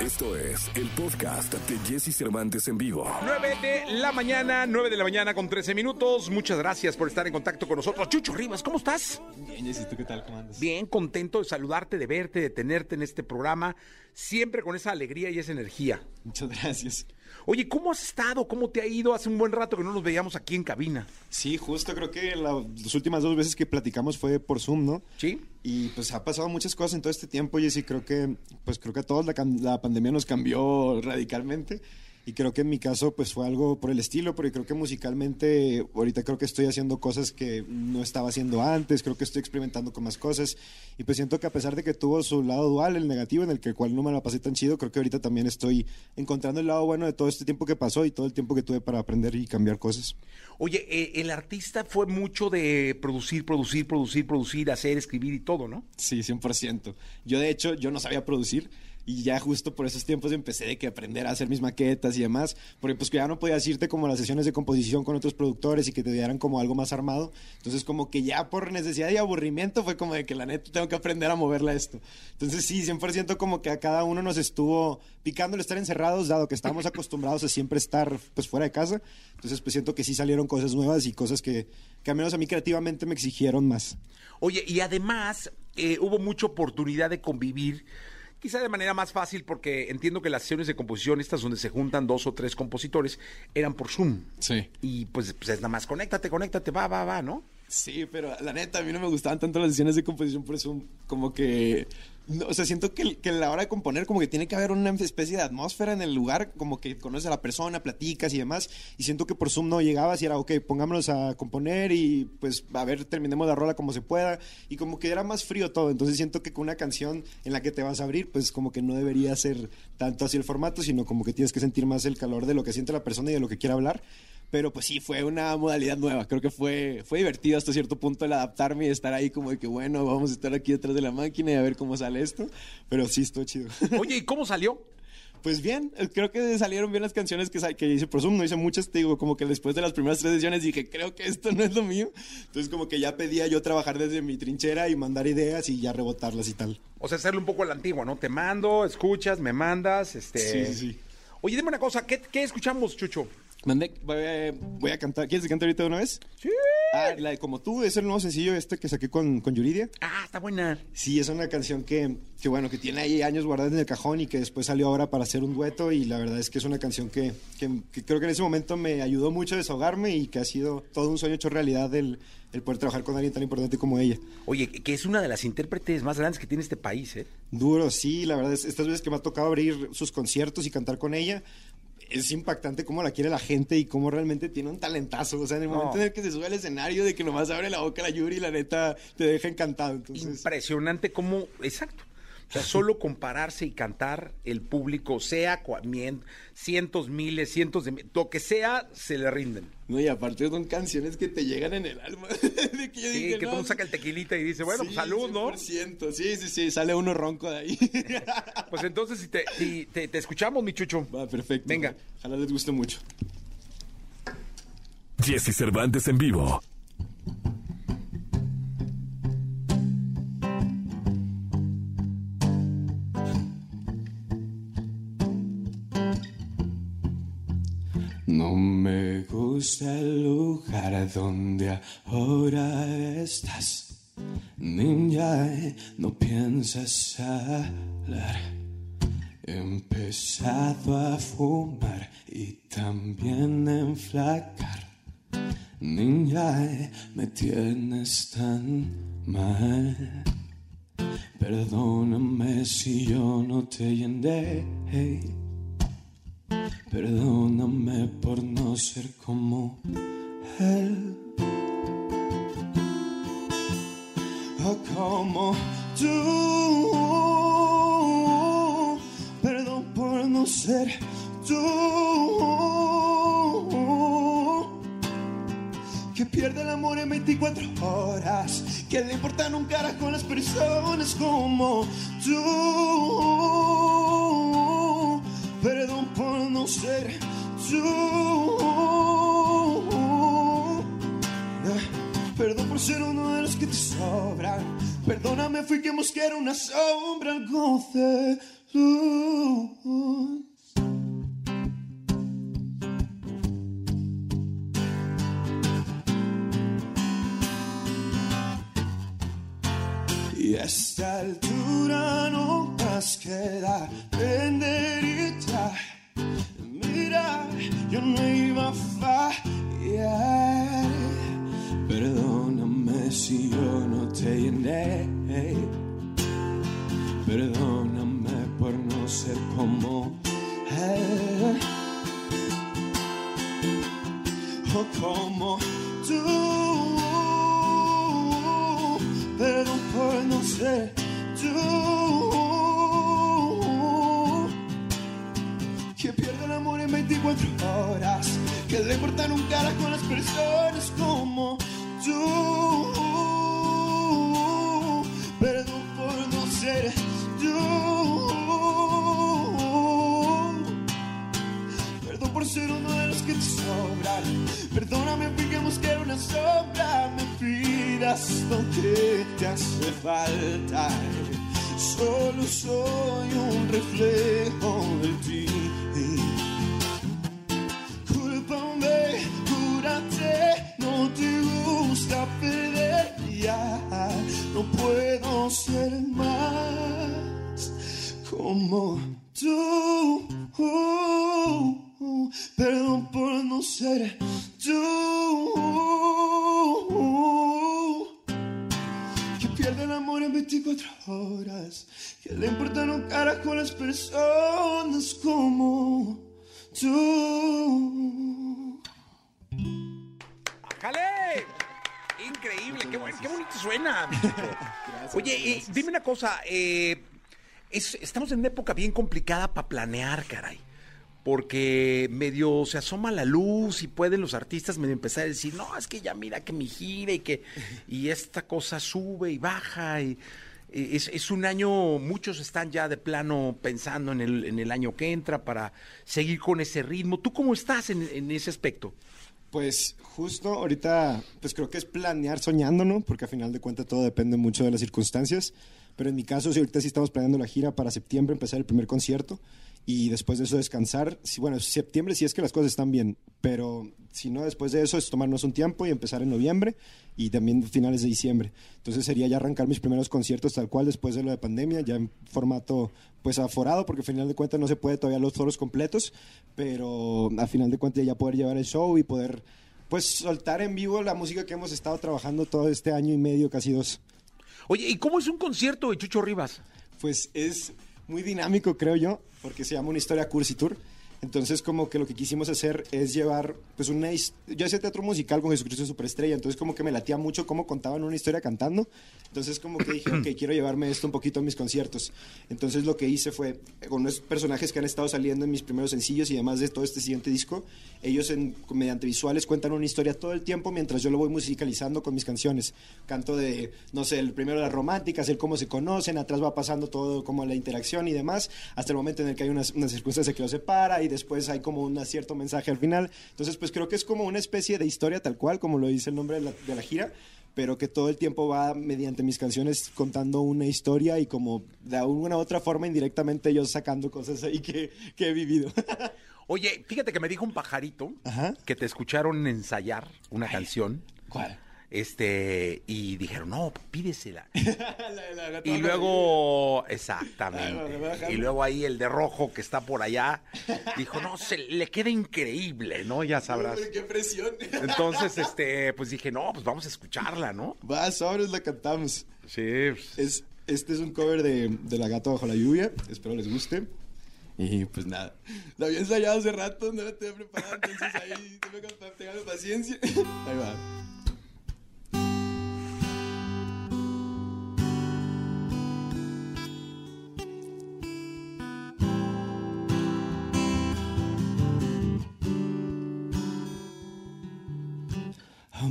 Esto es el podcast de Jesse Cervantes en vivo. 9 de la mañana, 9 de la mañana con 13 minutos. Muchas gracias por estar en contacto con nosotros. Chucho Rivas, ¿cómo estás? Bien, Jessy, ¿tú qué tal? ¿Cómo andas? Bien, contento de saludarte, de verte, de tenerte en este programa, siempre con esa alegría y esa energía. Muchas gracias. Oye, ¿cómo has estado? ¿Cómo te ha ido? Hace un buen rato que no nos veíamos aquí en cabina. Sí, justo creo que la- las últimas dos veces que platicamos fue por Zoom, ¿no? ¿Sí? Y pues ha pasado muchas cosas en todo este tiempo, Jessy. Creo que, pues creo que a todos la, la pandemia nos cambió radicalmente. Y creo que en mi caso, pues fue algo por el estilo, porque creo que musicalmente, ahorita creo que estoy haciendo cosas que no estaba haciendo antes, creo que estoy experimentando con más cosas. Y pues siento que a pesar de que tuvo su lado dual, el negativo, en el que cual no me la pasé tan chido, creo que ahorita también estoy encontrando el lado bueno de todo este tiempo que pasó y todo el tiempo que tuve para aprender y cambiar cosas. Oye, eh, el artista fue mucho de producir, producir, producir, producir, hacer, escribir y todo, ¿no? Sí, 100%. Yo, de hecho, yo no sabía producir y ya justo por esos tiempos empecé de que aprender a hacer mis maquetas y demás, porque pues que ya no podías irte como a las sesiones de composición con otros productores y que te dieran como algo más armado. Entonces como que ya por necesidad y aburrimiento fue como de que la neta tengo que aprender a moverla esto. Entonces sí, 100% como que a cada uno nos estuvo picando el estar encerrados, dado que estábamos acostumbrados a siempre estar pues fuera de casa. Entonces pues siento que sí salieron cosas nuevas y cosas que, que al menos a mí creativamente me exigieron más. Oye, y además eh, hubo mucha oportunidad de convivir, quizá de manera más fácil, porque entiendo que las sesiones de composición, estas donde se juntan dos o tres compositores, eran por Zoom. Sí. Y pues, pues es nada más, conéctate, conéctate, va, va, va, ¿no? Sí, pero la neta, a mí no me gustaban tanto las sesiones de composición por eso, como que... no, o sea, siento que, a la hora de componer como que tiene que haber una especie de atmósfera en el lugar, como que conoces a la persona, platicas y demás, y siento que por Zoom no llegabas y era, ok, pongámonos a componer y pues a ver, terminemos la rola como se pueda, y como que era más frío todo, entonces siento que con una canción en la que te vas a abrir, pues como que no debería ser tanto así el formato, sino como que tienes que sentir más el calor de lo que siente la persona y de lo que quiere hablar. Pero pues sí, fue una modalidad nueva. Creo que fue, fue divertido hasta cierto punto el adaptarme y estar ahí como de que, bueno, vamos a estar aquí detrás de la máquina y a ver cómo sale esto. Pero sí, estuvo chido. Oye, ¿y cómo salió? Pues bien, eh, creo que salieron bien las canciones que, que hice por Zoom. No hice muchas, te digo, como que después de las primeras tres sesiones dije, creo que esto no es lo mío. Entonces como que ya pedía yo trabajar desde mi trinchera y mandar ideas y ya rebotarlas y tal. O sea, hacerle un poco a la antigua, ¿no? Te mando, escuchas, me mandas, este... Sí, sí, sí. Oye, dime una cosa, ¿qué, qué escuchamos, Chucho? Mandé, voy, a- cantar. ¿Quieres que cante ahorita de una vez? Sí. Ah, la de Como tú, es el nuevo sencillo este que saqué con, con Yuridia. Ah, está buena. Sí, es una canción que, que, bueno, que tiene ahí años guardada en el cajón y que después salió ahora para hacer un dueto y la verdad es que es una canción que, que- que creo que en ese momento me ayudó mucho a desahogarme y que ha sido todo un sueño hecho realidad el, el poder trabajar con alguien tan importante como ella. Oye, que es una de las intérpretes más grandes que tiene este país, ¿eh? Duro, sí, la verdad es estas veces que me ha tocado abrir sus conciertos y cantar con ella. Es impactante cómo la quiere la gente y cómo realmente tiene un talentazo. O sea, en el No. momento en el que se sube al escenario, de que nomás abre la boca la Yuri, la neta te deja encantado. Entonces, Impresionante cómo, exacto. O sea, solo compararse y cantar, el público, sea cientos, miles, cientos de lo que sea, se le rinden. No, y aparte son canciones que te llegan en el alma. de que yo Sí, dije, que no, todo saca el tequilita y dice, bueno, sí, pues salud, ¿no? 100%. Sí, sí, sí, sale uno ronco de ahí. Pues entonces, si te, si te, te escuchamos, mi chucho. Va, perfecto. Venga. Ojalá les guste mucho. Jesse Cervantes en vivo. Lugar donde ahora estás. Niña, eh, no piensas hablar. He empezado a fumar y también a enflacar. Niña, eh, me tienes tan mal. Perdóname si yo no te llené. Perdóname por no ser como él. O como tú. Perdón por no ser tú. Que pierde el amor en 24 horas. Que le importan un carajo a las personas como tú. Perdón por no ser tú. Ser uno de los que te sobran. Perdóname, fui que busqué una sombra, algo de luz. Y a esta altura no más queda venderita. Mira, yo no iba a fallar. Perdóname por no ser como él. O como tú. Perdón por no ser tú. Que pierde el amor en 24 horas. Que le cortan un cara con las personas como tú. Uno de los que te sobran. Perdóname, fijemos que una sombra. Me pidas que te hace falta. Solo soy un reflejo de ti. Cúlpame, cúrate, no te gusta perder ya. No puedo ser más como tú. Perdón por no ser tú. Que pierde el amor en 24 horas. Que le importan un cara con las personas como tú. ¡Jale! Increíble, qué, qué bonito suena. Oye, eh, dime una cosa, eh, es- estamos en una época bien complicada para planear, caray. Porque medio se asoma la luz y pueden los artistas medio empezar a decir, no, es que ya mira que mi gira y que y esta cosa sube y baja. Y, eh, es, es un año, muchos están ya de plano pensando en el, en el año que entra para seguir con ese ritmo. ¿Tú cómo estás en, en ese aspecto? Pues justo ahorita, pues creo que es planear soñando, ¿no? Porque a final de cuentas todo depende mucho de las circunstancias. Pero en mi caso, sí, ahorita sí estamos planeando la gira para septiembre, empezar el primer concierto y después de eso descansar. Bueno, septiembre sí es que las cosas están bien, pero si no, después de eso es tomarnos un tiempo y empezar en noviembre y también finales de diciembre. Entonces sería ya arrancar mis primeros conciertos tal cual después de lo de pandemia, ya en formato pues aforado, porque al final de cuentas no se puede todavía los foros completos, pero a final de cuentas ya poder llevar el show y poder pues soltar en vivo la música que hemos estado trabajando todo este año y medio, casi dos. Oye, ¿y cómo es un concierto de Chucho Rivas? Pues es muy dinámico, creo yo, porque se llama una historia Cursi Tour. Entonces, como que lo que quisimos hacer es llevar, pues, una... Yo hacía teatro musical con Jesucristo Superestrella, entonces como que me latía mucho cómo contaban una historia cantando. Entonces, como que dije, ok, quiero llevarme esto un poquito a mis conciertos. Entonces, lo que hice fue, con los personajes que han estado saliendo en mis primeros sencillos y además de todo este siguiente disco, ellos en, mediante visuales cuentan una historia todo el tiempo mientras yo lo voy musicalizando con mis canciones. Canto de, no sé, el primero las románticas, el cómo se conocen, atrás va pasando todo como la interacción y demás, hasta el momento en el que hay una, una circunstancia que los separa y después hay como un cierto mensaje al final. Entonces, pues creo que es como una especie de historia tal cual, como lo dice el nombre de la, de la gira, pero que todo el tiempo va mediante mis canciones contando una historia y como de alguna u otra forma indirectamente yo sacando cosas ahí que, que he vivido. Oye, fíjate que me dijo un pajarito Ajá. que te escucharon ensayar una canción. ¿Cuál? Este, y dijeron, no, pídesela. La- la Y luego, exactamente. Y luego ahí el de rojo que está por allá dijo, no, se le queda increíble, ¿no? Ya sabrás. Uy, ¡Qué presión! Entonces, este, pues dije, no, pues vamos a escucharla, ¿no? Va, sobres la cantamos. Sí. pues, Es, este es un cover de, de La Gata Bajo la Lluvia. Espero les guste. Y pues nada. Lo había ensayado hace rato, no la tenía preparada, entonces ahí tengo que paciencia. Ahí va.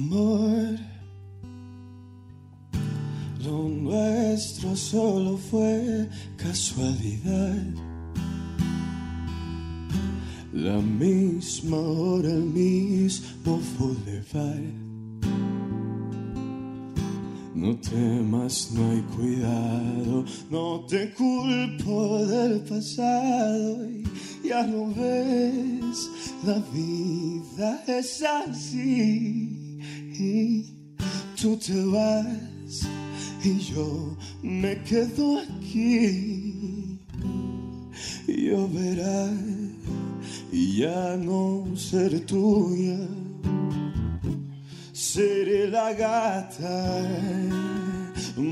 Amor, lo nuestro solo fue casualidad. La misma hora, el mismo. No temas, no hay cuidado, no te culpo del pasado. y Ya lo ves, la vida es así. Tú te vas y yo me quedo aquí. Lloverá y ya no seré tuya seré la gata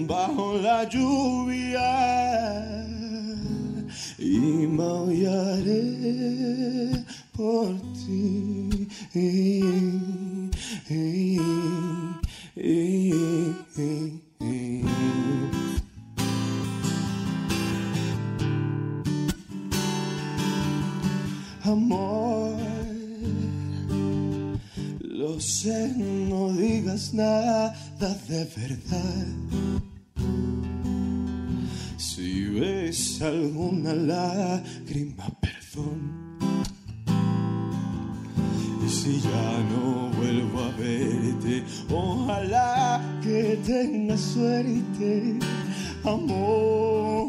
bajo la lluvia y maullaré por ti. Amor lo sé, no digas nada de verdad. Ves alguna lágrima, perdón. Y si ya no vuelvo a verte, ojalá que tengas suerte, amor.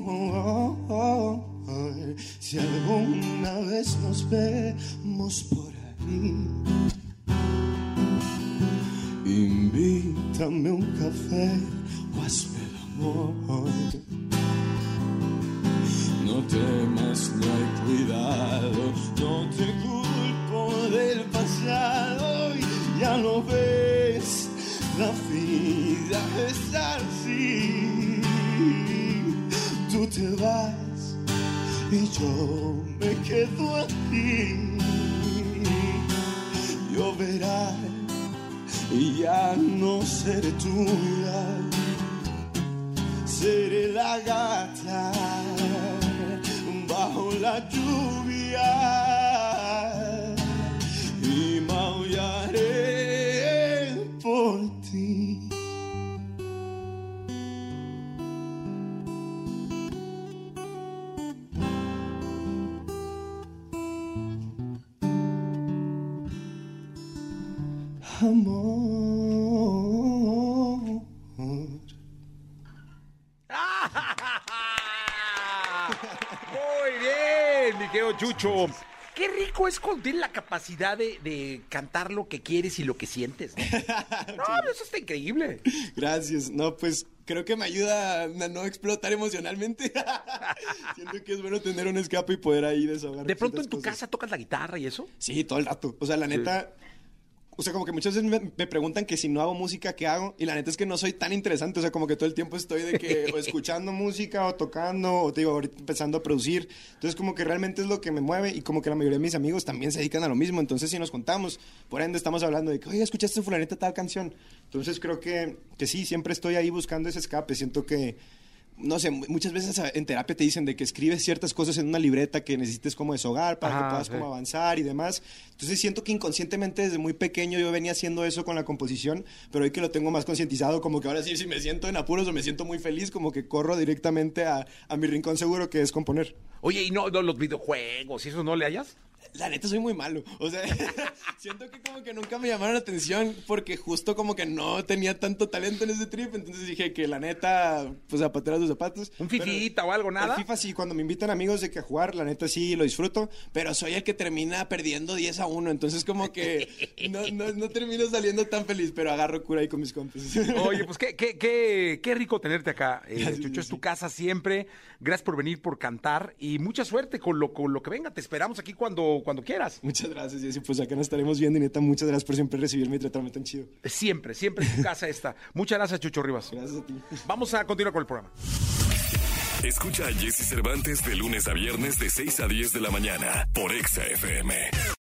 Si alguna vez nos vemos por ahí. Invítame un café o hazme el amor. La vida es así. Tú te vas y yo me quedo aquí. Lloverá y ya no seré tuya, seré la gata bajo la lluvia Chucho. Qué rico es tienes la capacidad de, de cantar lo que quieres y lo que sientes. No, no eso está increíble. Gracias. No, pues creo que me ayuda a no explotar emocionalmente. Siento que es bueno tener un escape y poder ahí desahogar. De pronto en tu cosas. casa tocas la guitarra y eso. Sí, todo el rato. O sea, la neta. O sea, como que muchas veces me, me preguntan que si no hago música, ¿qué hago? Y la neta es que no soy tan interesante. O sea, como que todo el tiempo estoy de que o escuchando música o tocando o te digo, ahorita empezando a producir. Entonces, como que realmente es lo que me mueve y como que la mayoría de mis amigos también se dedican a lo mismo. Entonces, si nos contamos, por ende estamos hablando de que, oye, ¿escuchaste fulanita tal canción? Entonces, creo que, que sí, siempre estoy ahí buscando ese escape. Siento que no sé, mu- muchas veces en terapia te dicen de que escribes ciertas cosas en una libreta que necesites como deshogar para Ajá, que puedas sí. como avanzar y demás. Entonces siento que inconscientemente desde muy pequeño yo venía haciendo eso con la composición, pero hoy que lo tengo más concientizado, como que ahora sí, si me siento en apuros o me siento muy feliz, como que corro directamente a, a mi rincón seguro que es componer. Oye, ¿y no, no los videojuegos y eso no le hayas? La neta soy muy malo. O sea, siento que como que nunca me llamaron la atención porque justo como que no tenía tanto talento en ese trip. Entonces dije que la neta, pues zapatera sus zapatos. ¿Un fifita o algo, nada? El FIFA sí, cuando me invitan amigos de que a jugar, la neta sí lo disfruto. Pero soy el que termina perdiendo 10 a 1. Entonces como que no, no, no termino saliendo tan feliz, pero agarro cura ahí con mis compas. Oye, pues qué, qué, qué, qué rico tenerte acá, eh, Chucho. Es sí. tu casa siempre. Gracias por venir, por cantar y mucha suerte con lo, con lo que venga. Te esperamos aquí cuando, cuando quieras. Muchas gracias, Jessy. Pues acá nos estaremos viendo y neta, muchas gracias por siempre recibirme y tratarme tan chido. Siempre, siempre en tu casa esta. Muchas gracias, Chucho Rivas. Gracias a ti. Vamos a continuar con el programa. Escucha a Jesse Cervantes de lunes a viernes de 6 a 10 de la mañana por Exa FM.